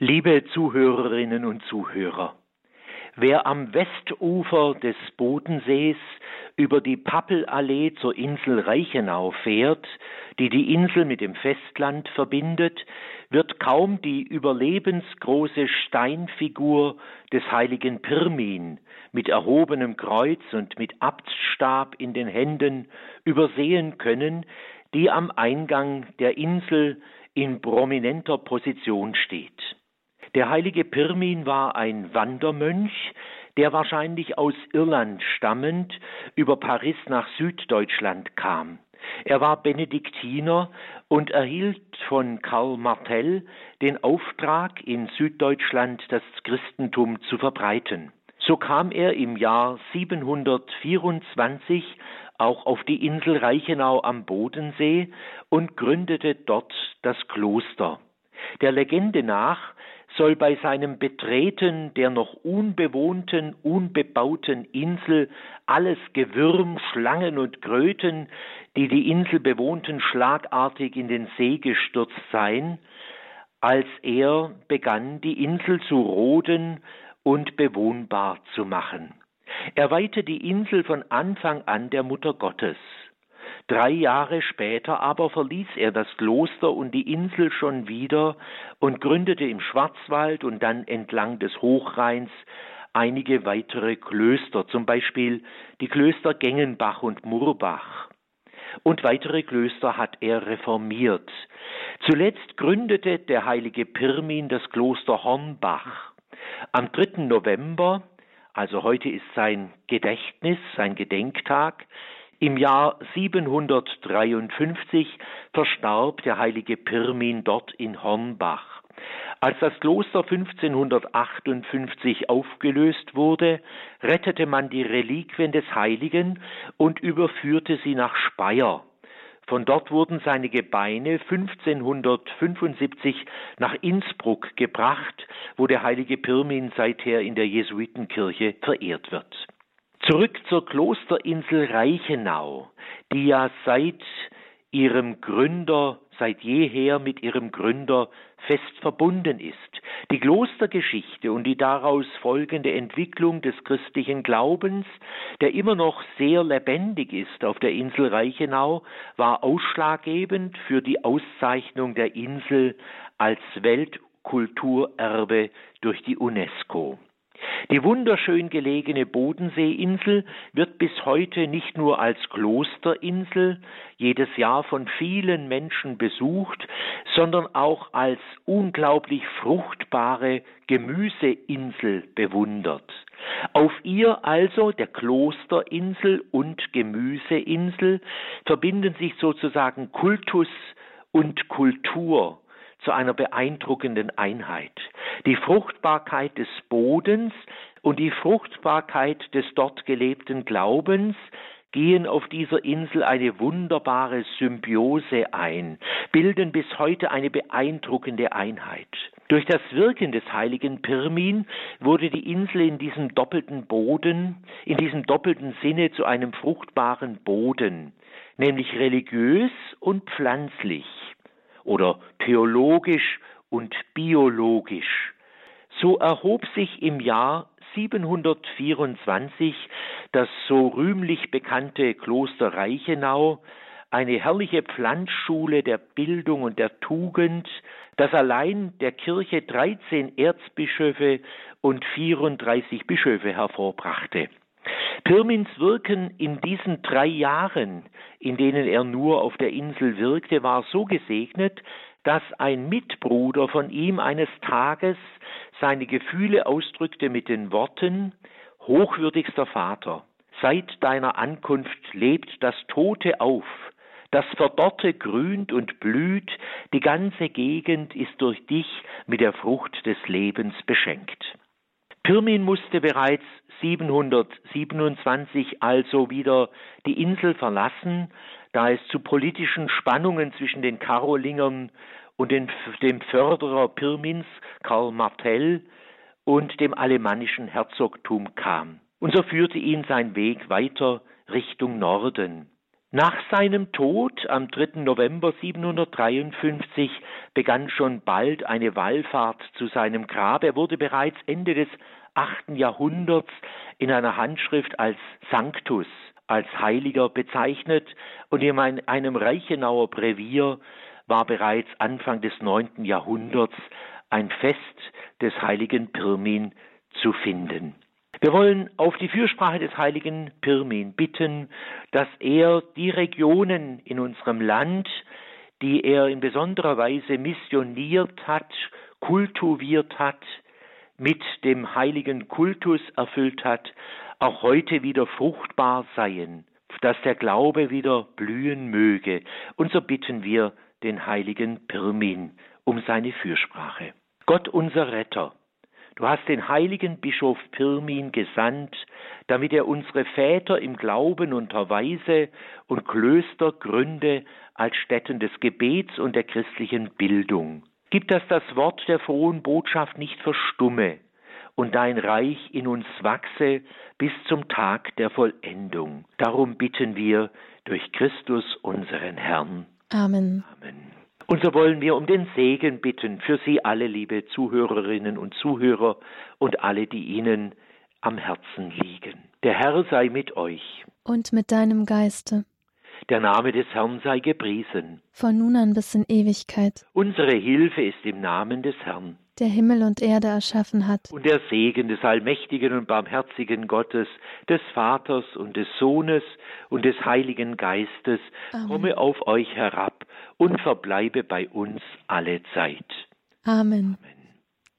Liebe Zuhörerinnen und Zuhörer, wer am Westufer des Bodensees über die Pappelallee zur Insel Reichenau fährt, die die Insel mit dem Festland verbindet, wird kaum die überlebensgroße Steinfigur des heiligen Pirmin mit erhobenem Kreuz und mit Abtstab in den Händen übersehen können, die am Eingang der Insel in prominenter Position steht. Der heilige Pirmin war ein Wandermönch, der wahrscheinlich aus Irland stammend über Paris nach Süddeutschland kam. Er war Benediktiner und erhielt von Karl Martell den Auftrag, in Süddeutschland das Christentum zu verbreiten. So kam er im Jahr 724 auch auf die Insel Reichenau am Bodensee und gründete dort das Kloster. Der Legende nach soll bei seinem Betreten der noch unbewohnten, unbebauten Insel alles Gewürm, Schlangen und Kröten, die die Insel bewohnten, schlagartig in den See gestürzt sein, als er begann, die Insel zu roden und bewohnbar zu machen. Er weihte die Insel von Anfang an der Mutter Gottes. Drei Jahre später aber verließ er das Kloster und die Insel schon wieder und gründete im Schwarzwald und dann entlang des Hochrheins einige weitere Klöster, zum Beispiel die Klöster Gengenbach und Murbach. Und weitere Klöster hat er reformiert. Zuletzt gründete der heilige Pirmin das Kloster Hornbach. Am 3. November, also heute ist sein Gedächtnis, sein Gedenktag, im Jahr 753 verstarb der heilige Pirmin dort in Hornbach. Als das Kloster 1558 aufgelöst wurde, rettete man die Reliquien des Heiligen und überführte sie nach Speyer. Von dort wurden seine Gebeine 1575 nach Innsbruck gebracht, wo der heilige Pirmin seither in der Jesuitenkirche verehrt wird. Zurück zur Klosterinsel Reichenau, die ja seit ihrem Gründer, seit jeher mit ihrem Gründer fest verbunden ist. Die Klostergeschichte und die daraus folgende Entwicklung des christlichen Glaubens, der immer noch sehr lebendig ist auf der Insel Reichenau, war ausschlaggebend für die Auszeichnung der Insel als Weltkulturerbe durch die UNESCO. Die wunderschön gelegene Bodenseeinsel wird bis heute nicht nur als Klosterinsel jedes Jahr von vielen Menschen besucht, sondern auch als unglaublich fruchtbare Gemüseinsel bewundert. Auf ihr also, der Klosterinsel und Gemüseinsel, verbinden sich sozusagen Kultus und Kultur zu einer beeindruckenden Einheit. Die Fruchtbarkeit des Bodens und die Fruchtbarkeit des dort gelebten Glaubens gehen auf dieser Insel eine wunderbare Symbiose ein, bilden bis heute eine beeindruckende Einheit. Durch das Wirken des heiligen Pirmin wurde die Insel in diesem doppelten Boden, in diesem doppelten Sinne zu einem fruchtbaren Boden, nämlich religiös und pflanzlich oder theologisch und biologisch. So erhob sich im Jahr 724 das so rühmlich bekannte Kloster Reichenau, eine herrliche Pflanzschule der Bildung und der Tugend, das allein der Kirche 13 Erzbischöfe und 34 Bischöfe hervorbrachte. Pirmins Wirken in diesen drei Jahren, in denen er nur auf der Insel wirkte, war so gesegnet, dass ein Mitbruder von ihm eines Tages seine Gefühle ausdrückte mit den Worten Hochwürdigster Vater, seit deiner Ankunft lebt das Tote auf, das Verdorrte grünt und blüht, die ganze Gegend ist durch dich mit der Frucht des Lebens beschenkt. Pirmin musste bereits 727 also wieder die Insel verlassen, da es zu politischen Spannungen zwischen den Karolingern und den, dem Förderer Pirmins, Karl Martell, und dem alemannischen Herzogtum kam. Und so führte ihn sein Weg weiter Richtung Norden. Nach seinem Tod am 3. November 753 begann schon bald eine Wallfahrt zu seinem Grab. Er wurde bereits Ende des 8. Jahrhunderts in einer Handschrift als Sanctus, als Heiliger bezeichnet und in einem Reichenauer Brevier war bereits Anfang des 9. Jahrhunderts ein Fest des heiligen Pirmin zu finden. Wir wollen auf die Fürsprache des heiligen Pirmin bitten, dass er die Regionen in unserem Land, die er in besonderer Weise missioniert hat, kultiviert hat, mit dem heiligen Kultus erfüllt hat, auch heute wieder fruchtbar seien, dass der Glaube wieder blühen möge. Und so bitten wir den heiligen Pirmin um seine Fürsprache. Gott unser Retter, Du hast den heiligen Bischof Pirmin gesandt, damit er unsere Väter im Glauben unterweise und Klöster gründe als Stätten des Gebets und der christlichen Bildung. Gib, dass das Wort der frohen Botschaft nicht verstumme und dein Reich in uns wachse bis zum Tag der Vollendung. Darum bitten wir durch Christus unseren Herrn. Amen. Amen. Und so wollen wir um den Segen bitten für Sie alle, liebe Zuhörerinnen und Zuhörer und alle, die Ihnen am Herzen liegen. Der Herr sei mit euch. Und mit deinem Geiste. Der Name des Herrn sei gepriesen. Von nun an bis in Ewigkeit. Unsere Hilfe ist im Namen des Herrn der Himmel und Erde erschaffen hat. Und der Segen des allmächtigen und barmherzigen Gottes, des Vaters und des Sohnes und des Heiligen Geistes Amen. komme auf euch herab und verbleibe bei uns alle Zeit. Amen. Amen.